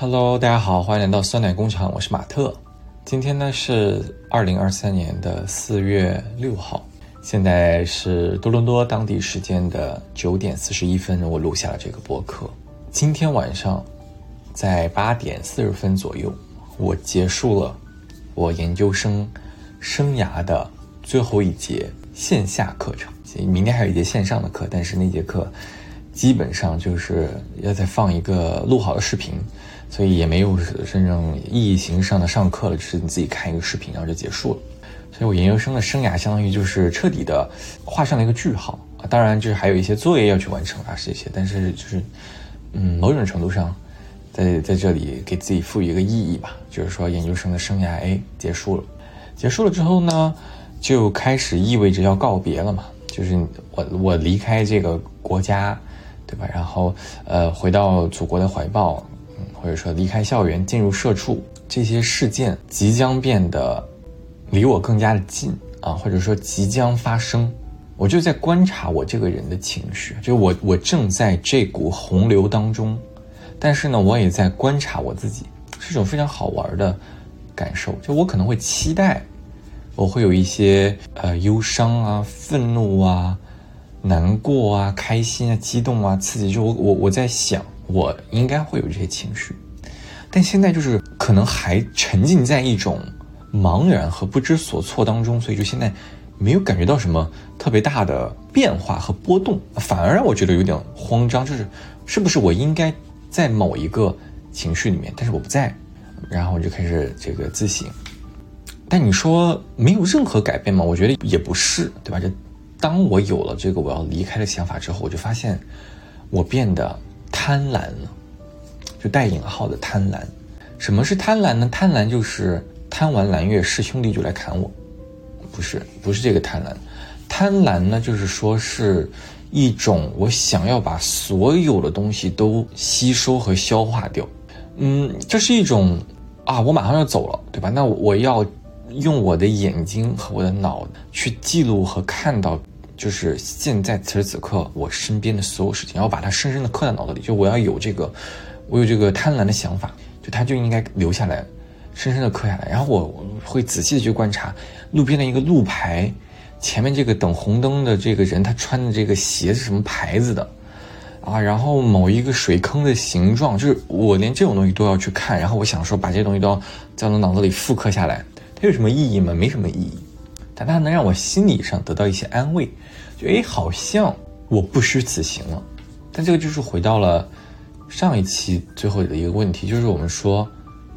Hello，大家好，欢迎来到酸奶工厂，我是马特。今天呢是二零二三年的四月六号，现在是多伦多当地时间的九点四十一分，我录下了这个播客。今天晚上在八点四十分左右，我结束了我研究生生涯的最后一节线下课程。明天还有一节线上的课，但是那节课基本上就是要再放一个录好的视频，所以也没有真正意义形上的上课了，只是你自己看一个视频，然后就结束了。所以我研究生的生涯相当于就是彻底的画上了一个句号！当然，就是还有一些作业要去完成啊，这些，但是就是嗯，某种程度上，在在这里给自己赋予一个意义吧，就是说研究生的生涯哎结束了，结束了之后呢，就开始意味着要告别了嘛。就是我我离开这个国家，对吧？然后呃回到祖国的怀抱，或者说离开校园进入社畜，这些事件即将变得离我更加的近啊，或者说即将发生。我就在观察我这个人的情绪，就我我正在这股洪流当中，但是呢，我也在观察我自己，是一种非常好玩的感受。就我可能会期待。我会有一些呃忧伤啊、愤怒啊、难过啊、开心啊、激动啊、刺激，就我我我在想，我应该会有这些情绪，但现在就是可能还沉浸在一种茫然和不知所措当中，所以就现在没有感觉到什么特别大的变化和波动，反而让我觉得有点慌张，就是是不是我应该在某一个情绪里面，但是我不在，然后我就开始这个自省。但你说没有任何改变吗？我觉得也不是，对吧？就当我有了这个我要离开的想法之后，我就发现我变得贪婪了，就带引号的贪婪。什么是贪婪呢？贪婪就是贪完蓝月是兄弟就来砍我，不是，不是这个贪婪。贪婪呢，就是说是一种我想要把所有的东西都吸收和消化掉。嗯，这是一种啊，我马上要走了，对吧？那我要。用我的眼睛和我的脑去记录和看到，就是现在此时此刻我身边的所有事情，然后把它深深的刻在脑子里。就我要有这个，我有这个贪婪的想法，就它就应该留下来，深深的刻下来。然后我会仔细的去观察路边的一个路牌，前面这个等红灯的这个人他穿的这个鞋是什么牌子的，啊，然后某一个水坑的形状，就是我连这种东西都要去看。然后我想说把这些东西都要在我的脑子里复刻下来。它有什么意义吗？没什么意义，但它能让我心理上得到一些安慰，就哎，好像我不虚此行了。但这个就是回到了上一期最后的一个问题，就是我们说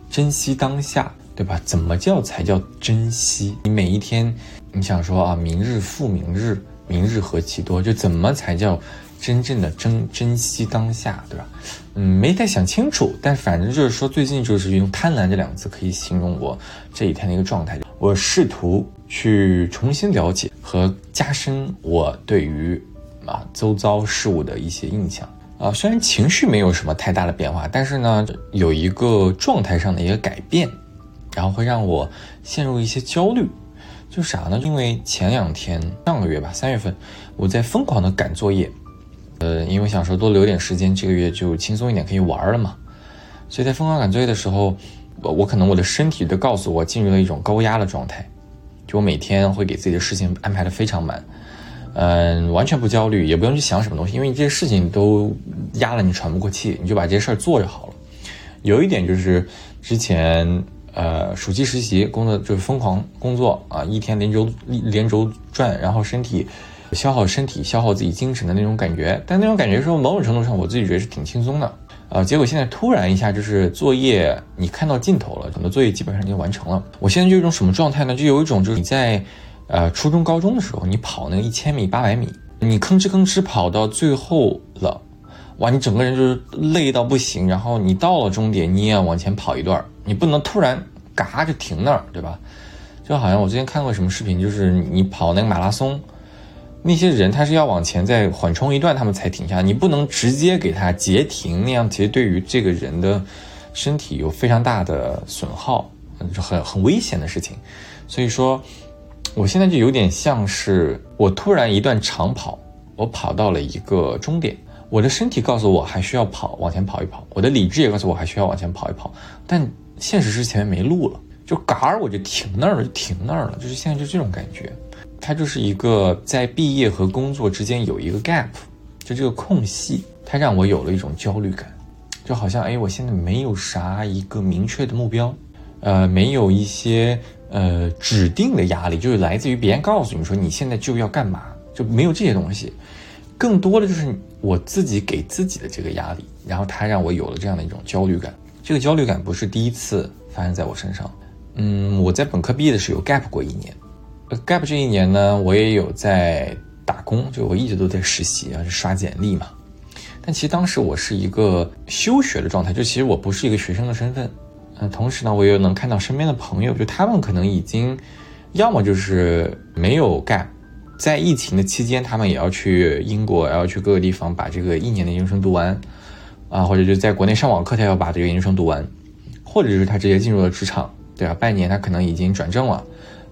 珍惜当下，对吧？怎么叫才叫珍惜？你每一天，你想说啊，明日复明日，明日何其多，就怎么才叫？真正的珍珍惜当下，对吧？嗯，没太想清楚，但反正就是说，最近就是用贪婪这两个字可以形容我这几天的一个状态。我试图去重新了解和加深我对于啊周遭事物的一些印象啊。虽然情绪没有什么太大的变化，但是呢，有一个状态上的一个改变，然后会让我陷入一些焦虑。就啥呢？因为前两天上个月吧，三月份，我在疯狂的赶作业。呃，因为想说多留点时间，这个月就轻松一点，可以玩了嘛。所以在疯狂赶作业的时候，我我可能我的身体都告诉我进入了一种高压的状态，我每天会给自己的事情安排的非常满，嗯，完全不焦虑，也不用去想什么东西，因为这些事情都压了你喘不过气，你就把这些事儿做就好了。有一点就是之前呃暑期实习工作就是疯狂工作啊，一天连轴连轴转，然后身体。消耗身体、消耗自己精神的那种感觉，但那种感觉说某种程度上，我自己觉得是挺轻松的，呃，结果现在突然一下就是作业，你看到尽头了，很多作业基本上已经完成了。我现在就有一种什么状态呢？就有一种就是你在，呃，初中、高中的时候，你跑那个一千米、八百米，你吭哧吭哧跑到最后了，哇，你整个人就是累到不行，然后你到了终点，你也要往前跑一段，你不能突然嘎就停那儿，对吧？就好像我之前看过什么视频，就是你跑那个马拉松。那些人他是要往前再缓冲一段，他们才停下。你不能直接给他截停，那样其实对于这个人的身体有非常大的损耗，很很危险的事情。所以说，我现在就有点像是我突然一段长跑，我跑到了一个终点，我的身体告诉我还需要跑，往前跑一跑；我的理智也告诉我还需要往前跑一跑。但现实是前面没路了，就嘎儿我就停那儿了，就停那儿了。就是现在就这种感觉，它就是一个在毕业和工作之间有一个 gap，就这个空隙，它让我有了一种焦虑感，就好像哎，我现在没有啥一个明确的目标，呃，没有一些呃指定的压力，就是来自于别人告诉你说你现在就要干嘛，就没有这些东西。更多的就是我自己给自己的这个压力，然后它让我有了这样的一种焦虑感。这个焦虑感不是第一次发生在我身上。嗯，我在本科毕业的时候 gap 过一年，gap 这一年呢，我也有在打工，就我一直都在实习啊，刷简历嘛。但其实当时我是一个休学的状态，就其实我不是一个学生的身份。嗯，同时呢，我又能看到身边的朋友，就他们可能已经要么就是没有 gap。在疫情的期间，他们也要去英国，要去各个地方把这个一年的研究生读完，啊，或者就在国内上网课，他要把这个研究生读完，或者是他直接进入了职场，对吧？半年他可能已经转正了，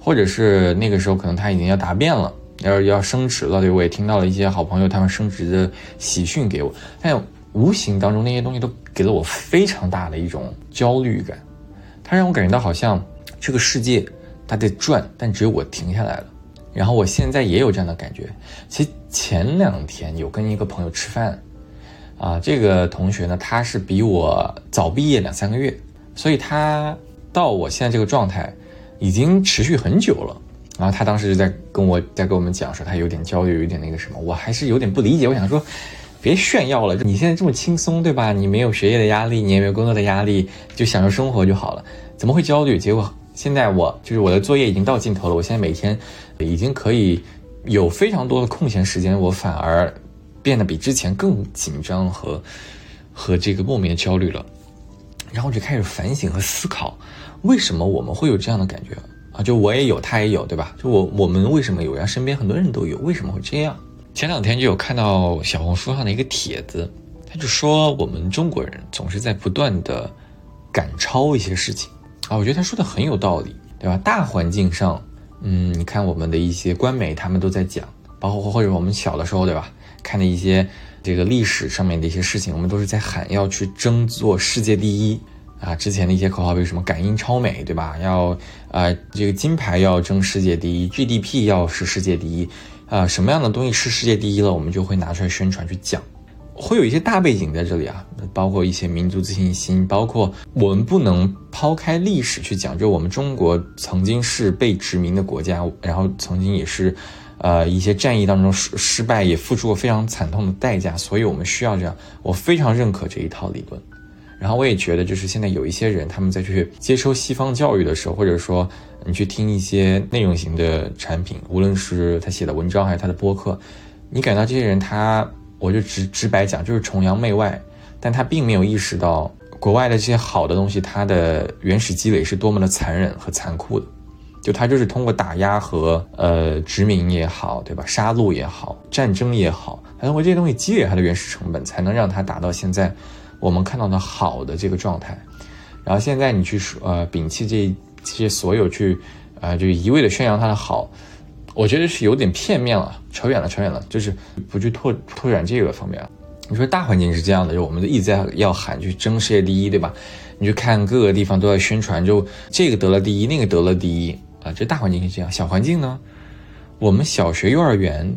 或者是那个时候可能他已经要答辩了，要要升职了，对，我也听到了一些好朋友他们升职的喜讯给我，但无形当中那些东西都给了我非常大的一种焦虑感，它让我感觉到好像这个世界它在转，但只有我停下来了。然后我现在也有这样的感觉。其实前两天有跟一个朋友吃饭，啊，这个同学呢，他是比我早毕业两三个月，所以他到我现在这个状态已经持续很久了。然后他当时就在跟我在跟我们讲说，他有点焦虑，有点那个什么。我还是有点不理解。我想说，别炫耀了，你现在这么轻松，对吧？你没有学业的压力，你也没有工作的压力，就享受生活就好了，怎么会焦虑？结果。现在我就是我的作业已经到尽头了，我现在每天已经可以有非常多的空闲时间，我反而变得比之前更紧张和和这个莫名的焦虑了。然后就开始反省和思考，为什么我们会有这样的感觉啊？就我也有，他也有，对吧？就我我们为什么有？然后身边很多人都有，为什么会这样？前两天就有看到小红书上的一个帖子，他就说我们中国人总是在不断的赶超一些事情。啊，我觉得他说的很有道理，对吧？大环境上，嗯，你看我们的一些官媒，他们都在讲，包括或者我们小的时候，对吧？看的一些这个历史上面的一些事情，我们都是在喊要去争做世界第一啊。之前的一些口号，比如什么感应超美，对吧？要啊，这个金牌要争世界第一，GDP 要是世界第一，啊，什么样的东西是世界第一了，我们就会拿出来宣传去讲。会有一些大背景在这里啊，包括一些民族自信心，包括我们不能抛开历史去讲，就我们中国曾经是被殖民的国家，然后曾经也是，呃，一些战役当中失失败，也付出过非常惨痛的代价，所以我们需要这样。我非常认可这一套理论，然后我也觉得，就是现在有一些人他们在去接收西方教育的时候，或者说你去听一些内容型的产品，无论是他写的文章还是他的播客，你感到这些人他。我就直直白讲，就是崇洋媚外，但他并没有意识到国外的这些好的东西，它的原始积累是多么的残忍和残酷的。就他就是通过打压和呃殖民也好，对吧？杀戮也好，战争也好，他通过这些东西积累它的原始成本，才能让它达到现在我们看到的好的这个状态。然后现在你去说呃摒弃这这些所有去呃就一味的宣扬它的好。我觉得是有点片面了，扯远了，扯远了，就是不去拓拓展这个方面。你说大环境是这样的，就我们一直在要喊去争世界第一，对吧？你去看各个地方都在宣传，就这个得了第一，那个得了第一啊，这大环境是这样。小环境呢，我们小学、幼儿园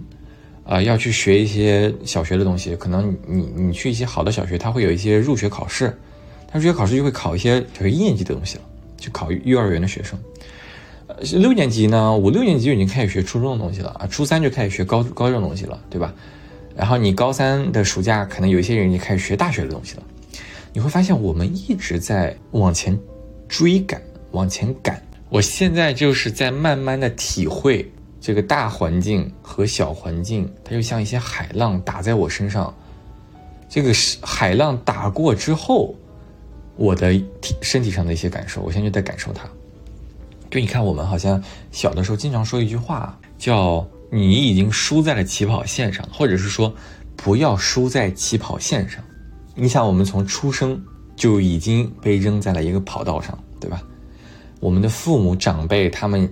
啊要去学一些小学的东西，可能你你去一些好的小学，它会有一些入学考试，它入学考试就会考一些小学一年级的东西了，就考幼儿园的学生。呃，六年级呢，五六年级就已经开始学初中的东西了啊，初三就开始学高高中的东西了，对吧？然后你高三的暑假，可能有一些人已经开始学大学的东西了。你会发现，我们一直在往前追赶，往前赶。我现在就是在慢慢的体会这个大环境和小环境，它就像一些海浪打在我身上。这个是海浪打过之后，我的体身体上的一些感受，我现在就在感受它。就你看，我们好像小的时候经常说一句话，叫“你已经输在了起跑线上”，或者是说“不要输在起跑线上”。你想，我们从出生就已经被扔在了一个跑道上，对吧？我们的父母长辈他们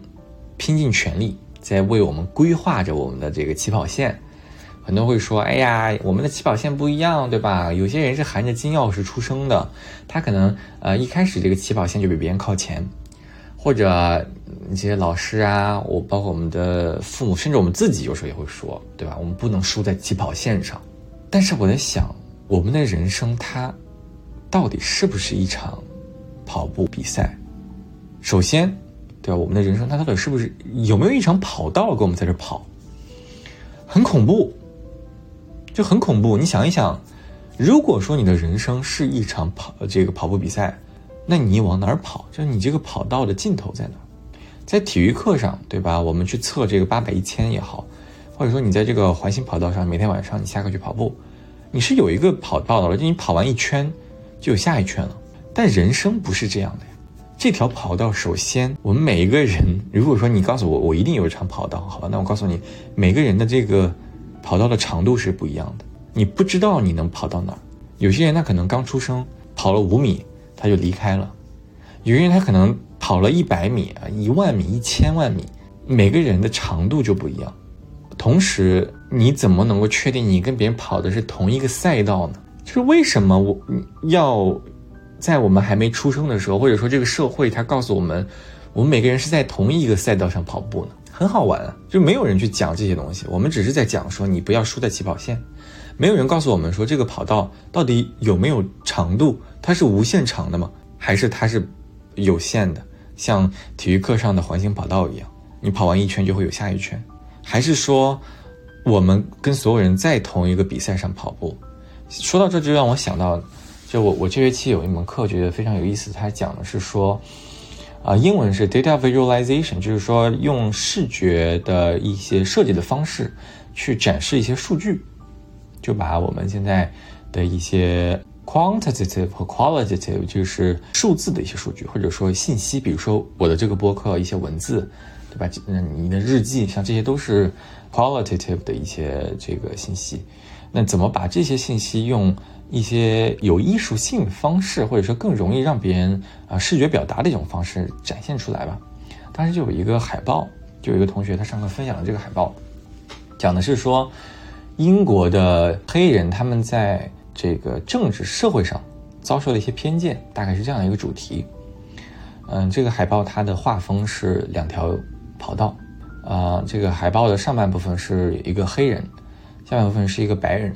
拼尽全力在为我们规划着我们的这个起跑线，很多会说：“哎呀，我们的起跑线不一样，对吧？有些人是含着金钥匙出生的，他可能呃一开始这个起跑线就比别人靠前，或者一些老师啊，我包括我们的父母，甚至我们自己有时候也会说，对吧？我们不能输在起跑线上。但是我在想，我们的人生它到底是不是一场跑步比赛？首先，对吧？我们的人生它到底是不是有没有一场跑道跟我们在这跑？很恐怖。就很恐怖。你想一想，如果说你的人生是一场跑这个跑步比赛，那你往哪儿跑？就是你这个跑道的尽头在哪？在体育课上，对吧？我们去测这个八百、一千也好，或者说你在这个环形跑道上，每天晚上你下课去跑步，你是有一个跑道的，就你跑完一圈就有下一圈了。但人生不是这样的。这条跑道，首先我们每一个人，如果说你告诉我我一定有一场跑道，好吧？那我告诉你，每个人的这个。跑道的长度是不一样的，你不知道你能跑到哪儿。有些人他可能刚出生跑了五米他就离开了，有些人他可能跑了一百米啊、一万米、一千万米，每个人的长度就不一样。同时，你怎么能够确定你跟别人跑的是同一个赛道呢？就是为什么我要在我们还没出生的时候，或者说这个社会它告诉我们，我们每个人是在同一个赛道上跑步呢？很好玩啊，就没有人去讲这些东西。我们只是在讲说，你不要输在起跑线。没有人告诉我们说，这个跑道到底有没有长度？它是无限长的吗？还是它是有限的？像体育课上的环形跑道一样，你跑完一圈就会有下一圈？还是说，我们跟所有人在同一个比赛上跑步？说到这就让我想到，就我我这学期有一门课觉得非常有意思，它讲的是说。啊，英文是 data visualization，就是说用视觉的一些设计的方式去展示一些数据，就把我们现在的一些 quantitative 和 qualitative，就是数字的一些数据，或者说信息，比如说我的这个播客一些文字，对吧？嗯，你的日记，像这些都是 qualitative 的一些这个信息。那怎么把这些信息用？一些有艺术性方式，或者说更容易让别人啊视觉表达的一种方式展现出来吧。当时就有一个海报，就有一个同学他上课分享了这个海报，讲的是说英国的黑人他们在这个政治社会上遭受了一些偏见，大概是这样的一个主题。嗯，这个海报它的画风是两条跑道，啊，这个海报的上半部分是一个黑人，下半部分是一个白人。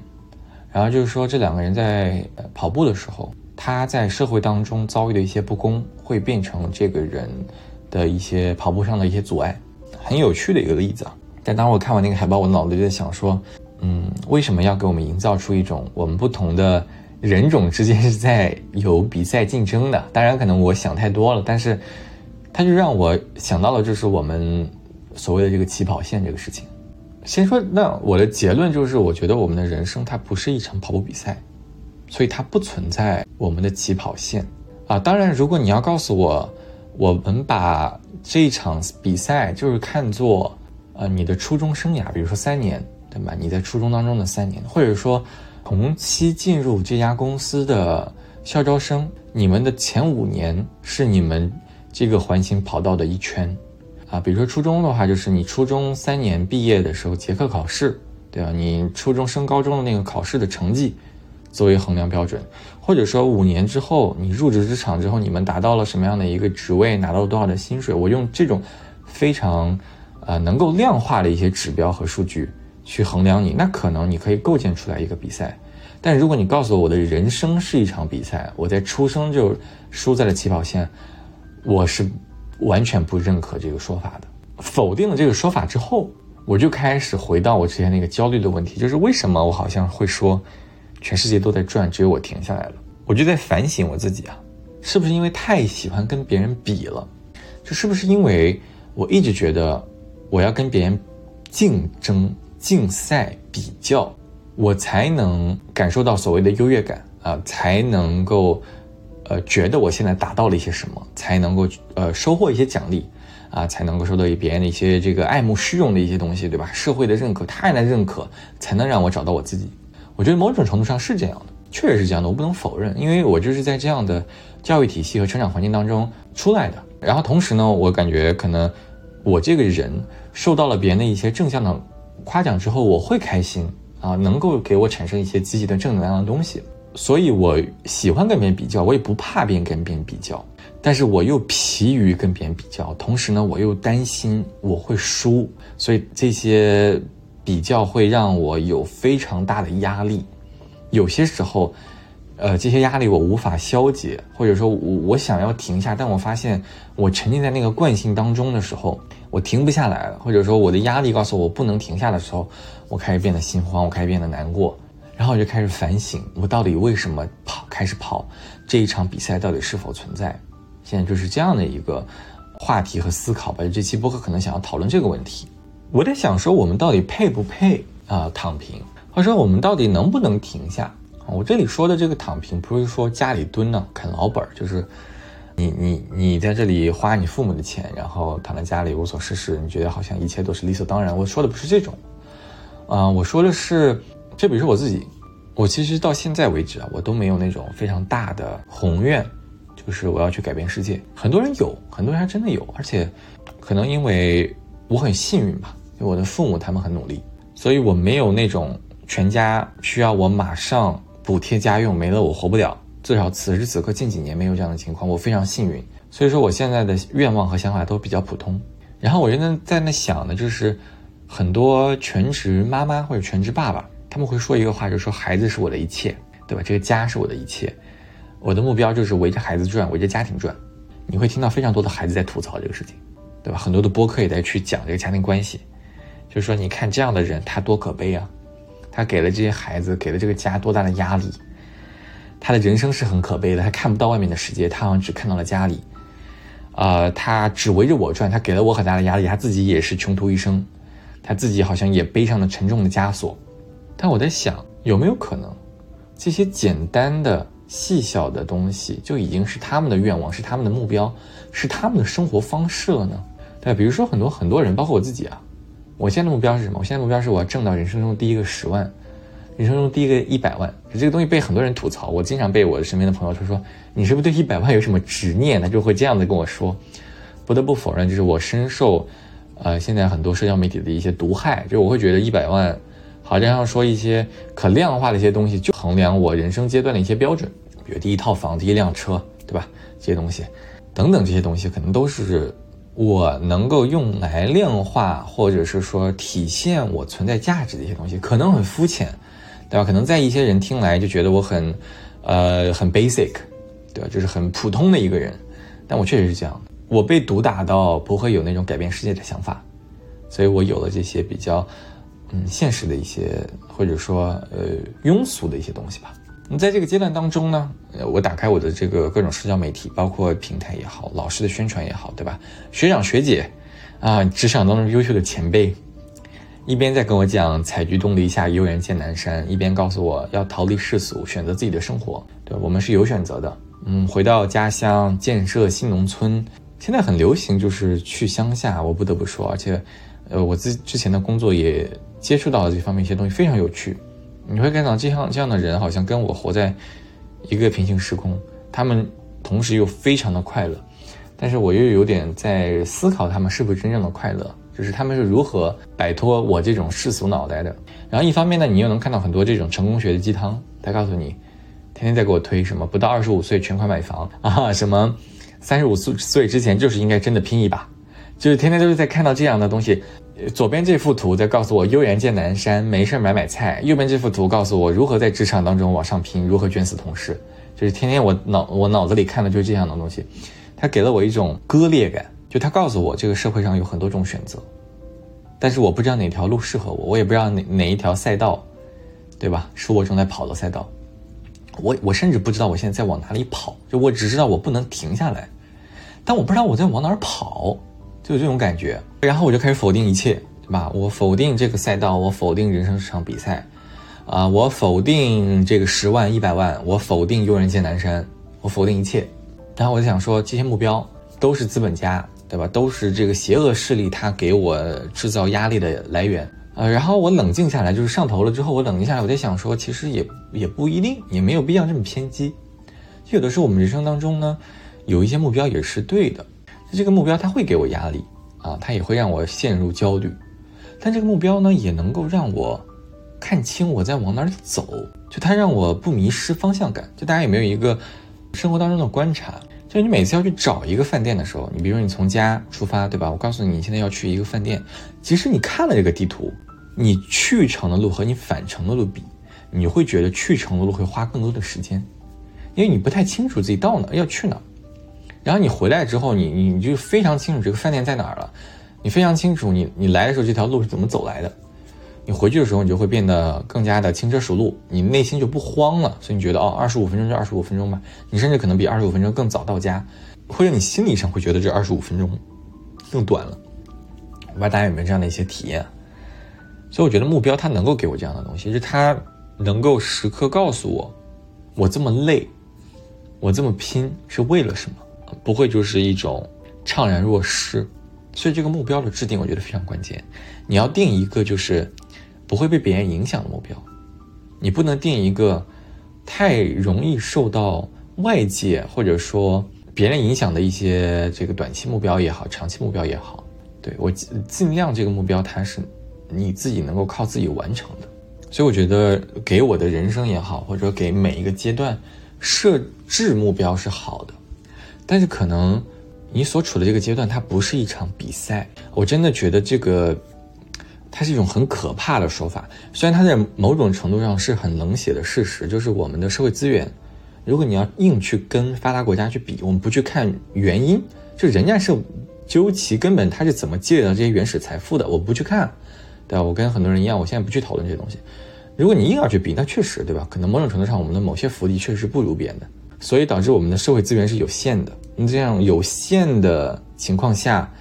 然后就是说，这两个人在跑步的时候，他在社会当中遭遇的一些不公，会变成这个人的一些跑步上的一些阻碍，很有趣的一个例子啊。但当我看完那个海报，我脑子就在想说，嗯，为什么要给我们营造出一种我们不同的人种之间是在有比赛竞争的？当然，可能我想太多了，但是他就让我想到了，就是我们所谓的这个起跑线这个事情。先说，那我的结论就是，我觉得我们的人生它不是一场跑步比赛，所以它不存在我们的起跑线啊。当然，如果你要告诉我，我们把这一场比赛就是看作，呃，你的初中生涯，比如说三年，对吧？你在初中当中的三年，或者说同期进入这家公司的校招生，你们的前五年是你们这个环形跑道的一圈。啊，比如说初中的话，就是你初中三年毕业的时候结课考试，对吧？你初中升高中的那个考试的成绩作为衡量标准，或者说五年之后你入职职场之后，你们达到了什么样的一个职位，拿到了多少的薪水，我用这种非常呃能够量化的一些指标和数据去衡量你，那可能你可以构建出来一个比赛。但如果你告诉我我的人生是一场比赛，我在出生就输在了起跑线，我是。完全不认可这个说法的，否定了这个说法之后，我就开始回到我之前那个焦虑的问题，就是为什么我好像会说，全世界都在转，只有我停下来了？我就在反省我自己啊，是不是因为太喜欢跟别人比了？就是不是因为我一直觉得我要跟别人竞争、竞赛、比较，我才能感受到所谓的优越感啊，才能够。呃，觉得我现在达到了一些什么，才能够呃收获一些奖励，啊，才能够收到别人的一些这个爱慕虚荣的一些东西，对吧？社会的认可，他人的认可，才能让我找到我自己。我觉得某种程度上是这样的，确实是这样的，我不能否认，因为我就是在这样的教育体系和成长环境当中出来的。然后同时呢，我感觉可能我这个人受到了别人的一些正向的夸奖之后，我会开心。啊，能够给我产生一些积极的正能量的东西。所以我喜欢跟别人比较，我也不怕别人跟别人比较，但是我又疲于跟别人比较，同时呢，我又担心我会输，所以这些比较会让我有非常大的压力。有些时候，呃，这些压力我无法消解，或者说我我想要停下，但我发现我沉浸在那个惯性当中的时候，我停不下来了，或者说我的压力告诉我不能停下的时候，我开始变得心慌，我开始变得难过，然后我就开始反省，我到底为什么跑，开始跑这一场比赛到底是否存在？现在就是这样的一个话题和思考吧。这期播客可能想要讨论这个问题，我在想说，我们到底配不配啊躺平？或者说我们到底能不能停下？我这里说的这个躺平，不是说家里蹲呢啃老本，就是你你你在这里花你父母的钱，然后躺在家里无所事事，你觉得好像一切都是理所当然。我说的不是这种，啊，我说的是，就比如说我自己，我其实到现在为止啊，我都没有那种非常大的宏愿，就是我要去改变世界。很多人有，很多人还真的有，而且可能因为我很幸运吧，因为我的父母他们很努力，所以我没有那种全家需要我马上。补贴家用没了我活不了，至少此时此刻近几年没有这样的情况，我非常幸运。所以说我现在的愿望和想法都比较普通。然后我现在在那想的就是很多全职妈妈或者全职爸爸，他们会说一个话，就是说孩子是我的一切，对吧？这个家是我的一切，我的目标就是围着孩子转，围着家庭转。你会听到非常多的孩子在吐槽这个事情，对吧？很多的播客也在去讲这个家庭关系，就是说你看这样的人他多可悲啊。他给了这些孩子，给了这个家多大的压力？他的人生是很可悲的，他看不到外面的世界，他好像只看到了家里。呃，他只围着我转，他给了我很大的压力，他自己也是穷途一生，他自己好像也背上了沉重的枷锁。但我在想，有没有可能，这些简单的、细小的东西就已经是他们的愿望，是他们的目标，是他们的生活方式了呢？对，比如说很多很多人，包括我自己啊。我现在的目标是什么？我现在目标是我要挣到人生中第一个十万，人生中第一个一百万。这个东西被很多人吐槽，我经常被我的身边的朋友说说，你是不是对一百万有什么执念呢？就会这样子跟我说。不得不否认，就是我深受，呃，现在很多社交媒体的一些毒害。就我会觉得一百万，好像说一些可量化的一些东西，就衡量我人生阶段的一些标准，比如第一套房、第一辆车，对吧？这些东西，等等这些东西，可能都是。我能够用来量化，或者是说体现我存在价值的一些东西，可能很肤浅，对吧？可能在一些人听来就觉得我很，呃，很 basic，对吧？就是很普通的一个人。但我确实是这样的，我被毒打到不会有那种改变世界的想法，所以我有了这些比较，嗯，现实的一些，或者说呃庸俗的一些东西吧。那在这个阶段当中呢，我打开我的这个各种社交媒体，包括平台也好，老师的宣传也好，对吧？学长学姐，啊，职场当中优秀的前辈，一边在跟我讲“采菊东篱下，悠然见南山”，一边告诉我要逃离世俗，选择自己的生活。对，我们是有选择的。嗯，回到家乡，建设新农村，现在很流行，就是去乡下。我不得不说，而且，呃，我自之前的工作也接触到的这方面一些东西，非常有趣。你会看到这样这样的人，好像跟我活在一个平行时空。他们同时又非常的快乐，但是我又有点在思考他们是不是真正的快乐，就是他们是如何摆脱我这种世俗脑袋的。然后一方面呢，你又能看到很多这种成功学的鸡汤，他告诉你，天天在给我推什么不到二十五岁全款买房啊，什么三十五岁岁之前就是应该真的拼一把，就是天天都是在看到这样的东西。左边这幅图在告诉我悠然见南山，没事买买菜。右边这幅图告诉我如何在职场当中往上拼，如何卷死同事。就是天天我脑我脑子里看的就是这样的东西，它给了我一种割裂感。就它告诉我这个社会上有很多种选择，但是我不知道哪条路适合我，我也不知道哪哪一条赛道，对吧？是我正在跑的赛道。我我甚至不知道我现在在往哪里跑，就我只知道我不能停下来，但我不知道我在往哪儿跑。就有这种感觉，然后我就开始否定一切，对吧？我否定这个赛道，我否定人生这场比赛，啊，我否定这个十万、一百万，我否定悠然见南山，我否定一切。然后我就想说，这些目标都是资本家，对吧？都是这个邪恶势力他给我制造压力的来源。呃，然后我冷静下来，就是上头了之后，我冷静下来，我在想说，其实也也不一定，也没有必要这么偏激。就有的时候我们人生当中呢，有一些目标也是对的。这个目标它会给我压力啊，它也会让我陷入焦虑，但这个目标呢，也能够让我看清我在往哪里走，就它让我不迷失方向感。就大家有没有一个生活当中的观察？就是你每次要去找一个饭店的时候，你比如说你从家出发，对吧？我告诉你，你现在要去一个饭店，即使你看了这个地图，你去程的路和你返程的路比，你会觉得去程的路会花更多的时间，因为你不太清楚自己到哪要去哪。然后你回来之后，你你你就非常清楚这个饭店在哪儿了，你非常清楚你你来的时候这条路是怎么走来的，你回去的时候你就会变得更加的轻车熟路，你内心就不慌了，所以你觉得哦，二十五分钟就二十五分钟吧，你甚至可能比二十五分钟更早到家，或者你心理上会觉得这二十五分钟更短了。我不知道大家有没有这样的一些体验？所以我觉得目标它能够给我这样的东西，就是它能够时刻告诉我，我这么累，我这么拼是为了什么。不会就是一种怅然若失，所以这个目标的制定，我觉得非常关键。你要定一个就是不会被别人影响的目标，你不能定一个太容易受到外界或者说别人影响的一些这个短期目标也好，长期目标也好。对我尽量这个目标它是你自己能够靠自己完成的。所以我觉得给我的人生也好，或者给每一个阶段设置目标是好的。但是可能，你所处的这个阶段，它不是一场比赛。我真的觉得这个，它是一种很可怕的说法。虽然它在某种程度上是很冷血的事实，就是我们的社会资源，如果你要硬去跟发达国家去比，我们不去看原因，就人家是究其根本，他是怎么积累到这些原始财富的，我不去看，对吧？我跟很多人一样，我现在不去讨论这些东西。如果你硬要去比，那确实，对吧？可能某种程度上，我们的某些福利确实不如别人的。所以导致我们的社会资源是有限的。那这样有限的情况下，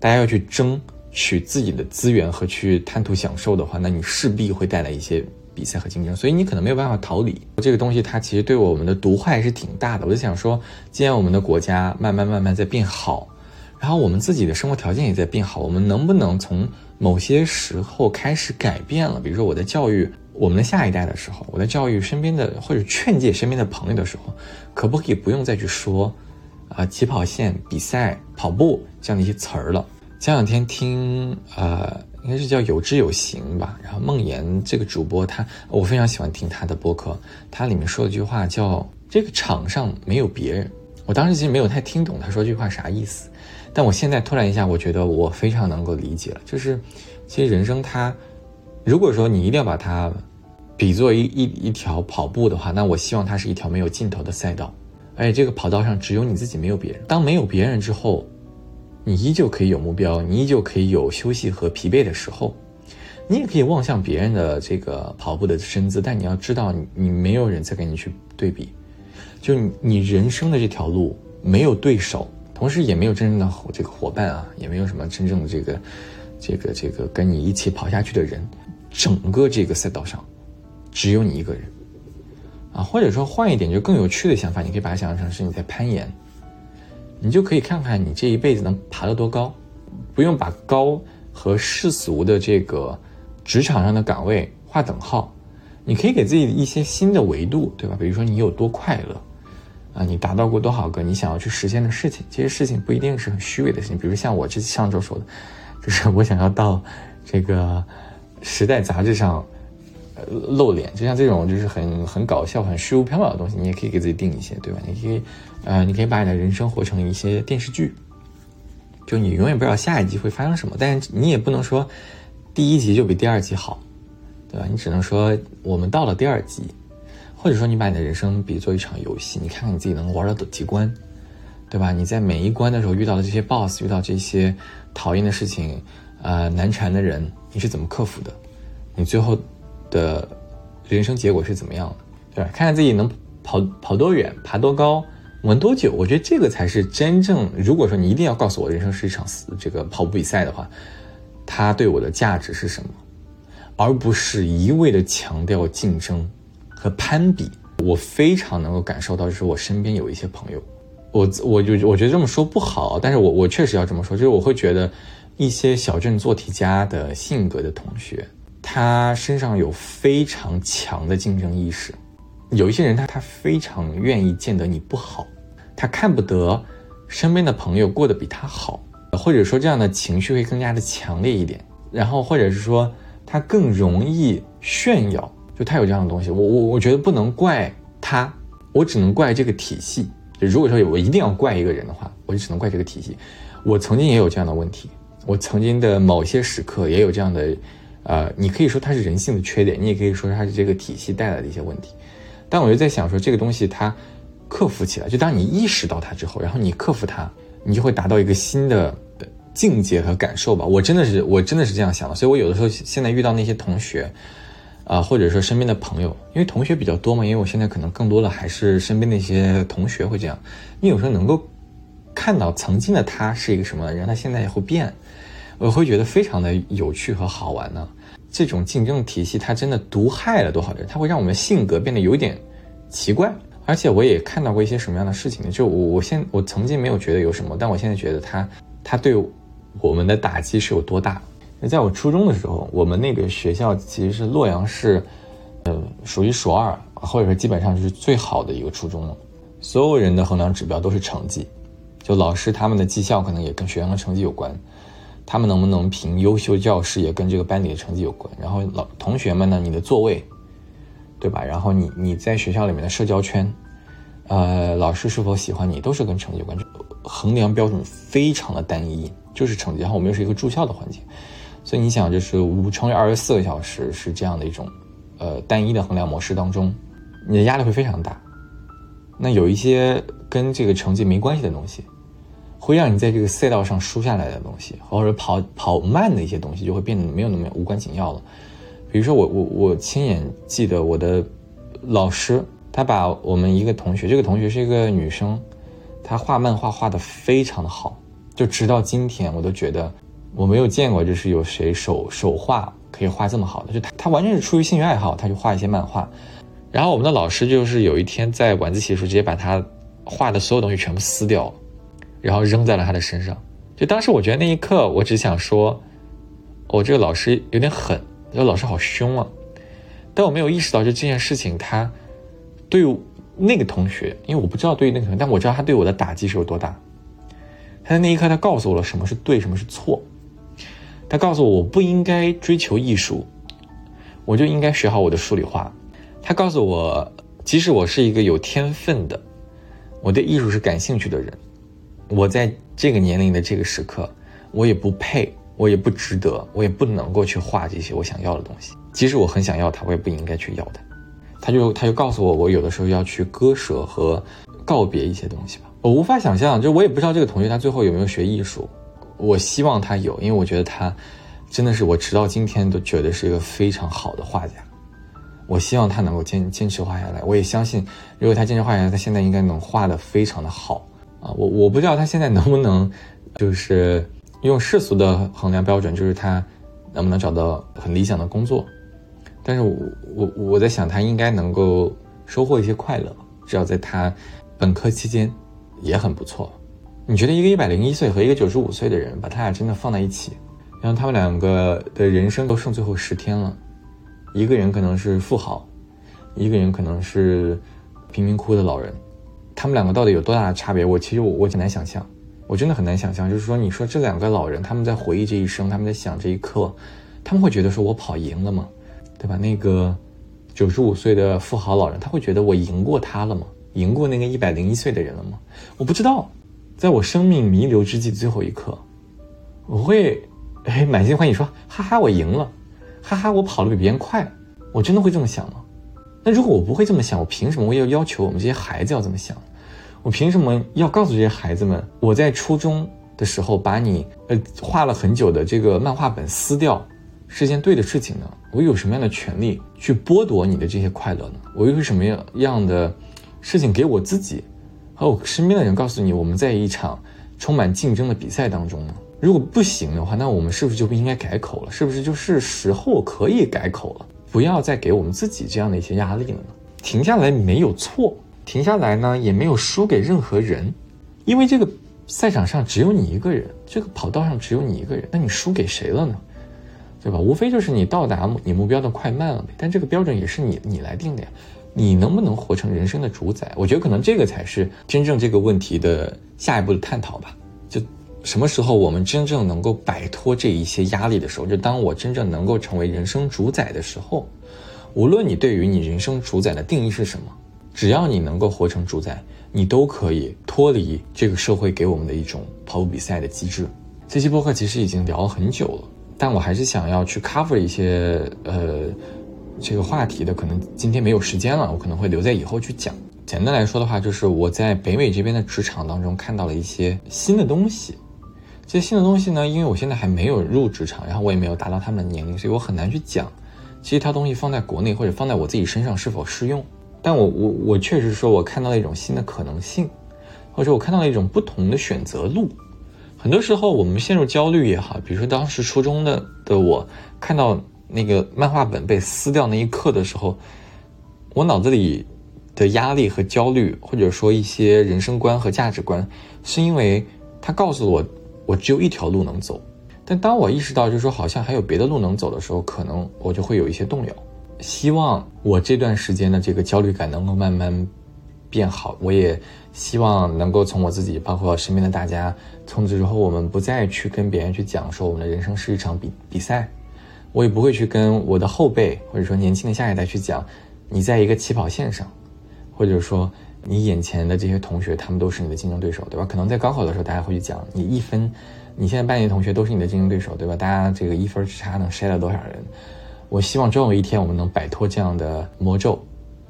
大家要去争取自己的资源和去贪图享受的话，那你势必会带来一些比赛和竞争。所以你可能没有办法逃离这个东西。它其实对我们的毒害是挺大的。我就想说，既然我们的国家慢慢慢慢在变好，然后我们自己的生活条件也在变好，我们能不能从某些时候开始改变了？比如说我的教育。我们的下一代的时候，我在教育身边的或者劝诫身边的朋友的时候，可不可以不用再去说，啊，起跑线、比赛、跑步这样的一些词儿了？前两天听，呃，应该是叫有知有行吧。然后梦妍这个主播，他我非常喜欢听他的播客，他里面说了一句话叫“这个场上没有别人”。我当时其实没有太听懂他说这句话啥意思，但我现在突然一下，我觉得我非常能够理解了，就是其实人生它。如果说你一定要把它比作一一一条跑步的话，那我希望它是一条没有尽头的赛道，而且这个跑道上只有你自己，没有别人。当没有别人之后，你依旧可以有目标，你依旧可以有休息和疲惫的时候，你也可以望向别人的这个跑步的身姿，但你要知道，你你没有人在跟你去对比，就你你人生的这条路没有对手，同时也没有真正的这个伙伴啊，也没有什么真正的这个这个这个跟你一起跑下去的人。整个这个赛道上，只有你一个人，啊，或者说换一点就更有趣的想法，你可以把它想象成是你在攀岩，你就可以看看你这一辈子能爬得多高，不用把高和世俗的这个职场上的岗位划等号，你可以给自己一些新的维度，对吧？比如说你有多快乐，啊，你达到过多少个你想要去实现的事情，这些事情不一定是很虚伪的事情，比如像我这上周说的，就是我想要到这个。时代杂志上，露脸，就像这种就是很很搞笑、很虚无缥缈的东西，你也可以给自己定一些，对吧？你可以，呃，你可以把你的人生活成一些电视剧，就你永远不知道下一集会发生什么，但是你也不能说第一集就比第二集好，对吧？你只能说我们到了第二集，或者说你把你的人生比作一场游戏，你看看你自己能玩到几关，对吧？你在每一关的时候遇到的这些 BOSS，遇到这些讨厌的事情，呃，难缠的人。你是怎么克服的？你最后的人生结果是怎么样的？对吧？看看自己能跑跑多远，爬多高，玩多久？我觉得这个才是真正。如果说你一定要告诉我人生是一场这个跑步比赛的话，它对我的价值是什么？而不是一味的强调竞争和攀比。我非常能够感受到，就是我身边有一些朋友，我我就我觉得这么说不好，但是我我确实要这么说，就是我会觉得。一些小镇做题家的性格的同学，他身上有非常强的竞争意识。有一些人，他他非常愿意见得你不好，他看不得身边的朋友过得比他好，或者说这样的情绪会更加的强烈一点。然后或者是说，他更容易炫耀，就他有这样的东西。我我我觉得不能怪他，我只能怪这个体系。就如果说我一定要怪一个人的话，我就只能怪这个体系。我曾经也有这样的问题，我曾经的某些时刻也有这样的，呃，你可以说它是人性的缺点，你也可以说它是这个体系带来的一些问题。但我就在想说，这个东西它克服起来，就当你意识到它之后，然后你克服它，你就会达到一个新的境界和感受吧。我真的是，我真的是这样想的。所以我有的时候现在遇到那些同学，啊，或者说身边的朋友，因为同学比较多嘛，因为我现在可能更多的还是身边那些同学会这样。你有时候能够。看到曾经的他是一个什么人，他现在也会变，我会觉得非常的有趣和好玩呢。这种竞争体系，它真的毒害了多少人？它会让我们性格变得有点奇怪。而且我也看到过一些什么样的事情呢？就我我现我曾经没有觉得有什么，但我现在觉得他他对我们的打击是有多大。在我初中的时候，我们那个学校其实是洛阳市，呃，数一数二，或者说基本上就是最好的一个初中了。所有人的衡量指标都是成绩。就老师他们的绩效可能也跟学生的成绩有关，他们能不能评优秀教师也跟这个班里的成绩有关。然后老同学们呢，你的座位，对吧？然后你你在学校里面的社交圈，呃，老师是否喜欢你，都是跟成绩有关。衡量标准非常的单一，就是成绩。然后我们又是一个住校的环境，所以你想，就是五乘以二十四个小时是这样的一种，呃，单一的衡量模式当中，你的压力会非常大。那有一些跟这个成绩没关系的东西。会让你在这个赛道上输下来的东西，或者跑跑慢的一些东西，就会变得没有那么无关紧要了。比如说，我我我亲眼记得我的老师，他把我们一个同学，这个同学是一个女生，她画漫画画的非常的好，就直到今天我都觉得我没有见过，就是有谁手手画可以画这么好的。就她她完全是出于兴趣爱好，她就画一些漫画。然后我们的老师就是有一天在晚自习的时候，直接把她画的所有东西全部撕掉了。然后扔在了他的身上，就当时我觉得那一刻，我只想说，我这个老师有点狠，这老师好凶啊！但我没有意识到，就这件事情，他对那个同学，因为我不知道对于那个同学，但我知道他对我的打击是有多大。他在那一刻，他告诉我了什么是对，什么是错。他告诉我，我不应该追求艺术，我就应该学好我的数理化。他告诉我，即使我是一个有天分的，我对艺术是感兴趣的人。我在这个年龄的这个时刻，我也不配，我也不值得，我也不能够去画这些我想要的东西。即使我很想要它，我也不应该去要它。他就他就告诉我，我有的时候要去割舍和告别一些东西吧。我无法想象，就我也不知道这个同学他最后有没有学艺术。我希望他有，因为我觉得他真的是我直到今天都觉得是一个非常好的画家。我希望他能够坚坚持画下来。我也相信，如果他坚持画下来，他现在应该能画的非常的好。啊，我我不知道他现在能不能，就是用世俗的衡量标准，就是他能不能找到很理想的工作。但是我我我在想，他应该能够收获一些快乐，只要在他本科期间也很不错。你觉得一个一百零一岁和一个九十五岁的人，把他俩真的放在一起，然后他们两个的人生都剩最后十天了，一个人可能是富豪，一个人可能是贫民窟的老人。他们两个到底有多大的差别？我其实我我很难想象，我真的很难想象。就是说，你说这两个老人，他们在回忆这一生，他们在想这一刻，他们会觉得说我跑赢了吗？对吧？那个九十五岁的富豪老人，他会觉得我赢过他了吗？赢过那个一百零一岁的人了吗？我不知道。在我生命弥留之际最后一刻，我会哎满心欢喜说哈哈我赢了，哈哈我跑得比别人快，我真的会这么想吗？那如果我不会这么想，我凭什么我要要求我们这些孩子要这么想？我凭什么要告诉这些孩子们，我在初中的时候把你呃画了很久的这个漫画本撕掉，是件对的事情呢？我有什么样的权利去剥夺你的这些快乐呢？我又是什么样的事情给我自己和我身边的人告诉你，我们在一场充满竞争的比赛当中呢？如果不行的话，那我们是不是就不应该改口了？是不是就是时候可以改口了？不要再给我们自己这样的一些压力了呢？停下来没有错。停下来呢，也没有输给任何人，因为这个赛场上只有你一个人，这个跑道上只有你一个人，那你输给谁了呢？对吧？无非就是你到达你目标的快慢了呗。但这个标准也是你你来定的呀，你能不能活成人生的主宰？我觉得可能这个才是真正这个问题的下一步的探讨吧。就什么时候我们真正能够摆脱这一些压力的时候，就当我真正能够成为人生主宰的时候，无论你对于你人生主宰的定义是什么，只要你能够活成主宰，你都可以脱离这个社会给我们的一种跑步比赛的机制。这期播客其实已经聊了很久了，但我还是想要去 cover 一些呃这个话题的，可能今天没有时间了，我可能会留在以后去讲。简单来说的话，就是我在北美这边的职场当中看到了一些新的东西。这些新的东西呢，因为我现在还没有入职场，然后我也没有达到他们的年龄，所以我很难去讲。其实，它东西放在国内或者放在我自己身上是否适用？但我我我确实说，我看到了一种新的可能性，或者我看到了一种不同的选择路。很多时候，我们陷入焦虑也好，比如说当时初中的的我看到那个漫画本被撕掉那一刻的时候，我脑子里的压力和焦虑，或者说一些人生观和价值观，是因为他告诉我，我只有一条路能走。但当我意识到，就是说好像还有别的路能走的时候，可能我就会有一些动摇。希望我这段时间的这个焦虑感能够慢慢变好，我也。希望能够从我自己，包括身边的大家，从此之后，我们不再去跟别人去讲说我们的人生是一场比比赛，我也不会去跟我的后辈或者说年轻的下一代去讲，你在一个起跑线上，或者说你眼前的这些同学，他们都是你的竞争对手，对吧？可能在高考的时候，大家会去讲你一分，你现在班里同学都是你的竞争对手，对吧？大家这个一分之差能筛了多少人？我希望终有一天我们能摆脱这样的魔咒，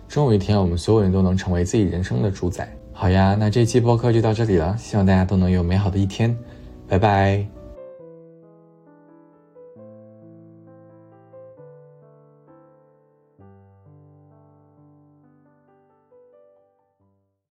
终有一天我们所有人都能成为自己人生的主宰。好呀，那这期播客就到这里了，希望大家都能有美好的一天，拜拜。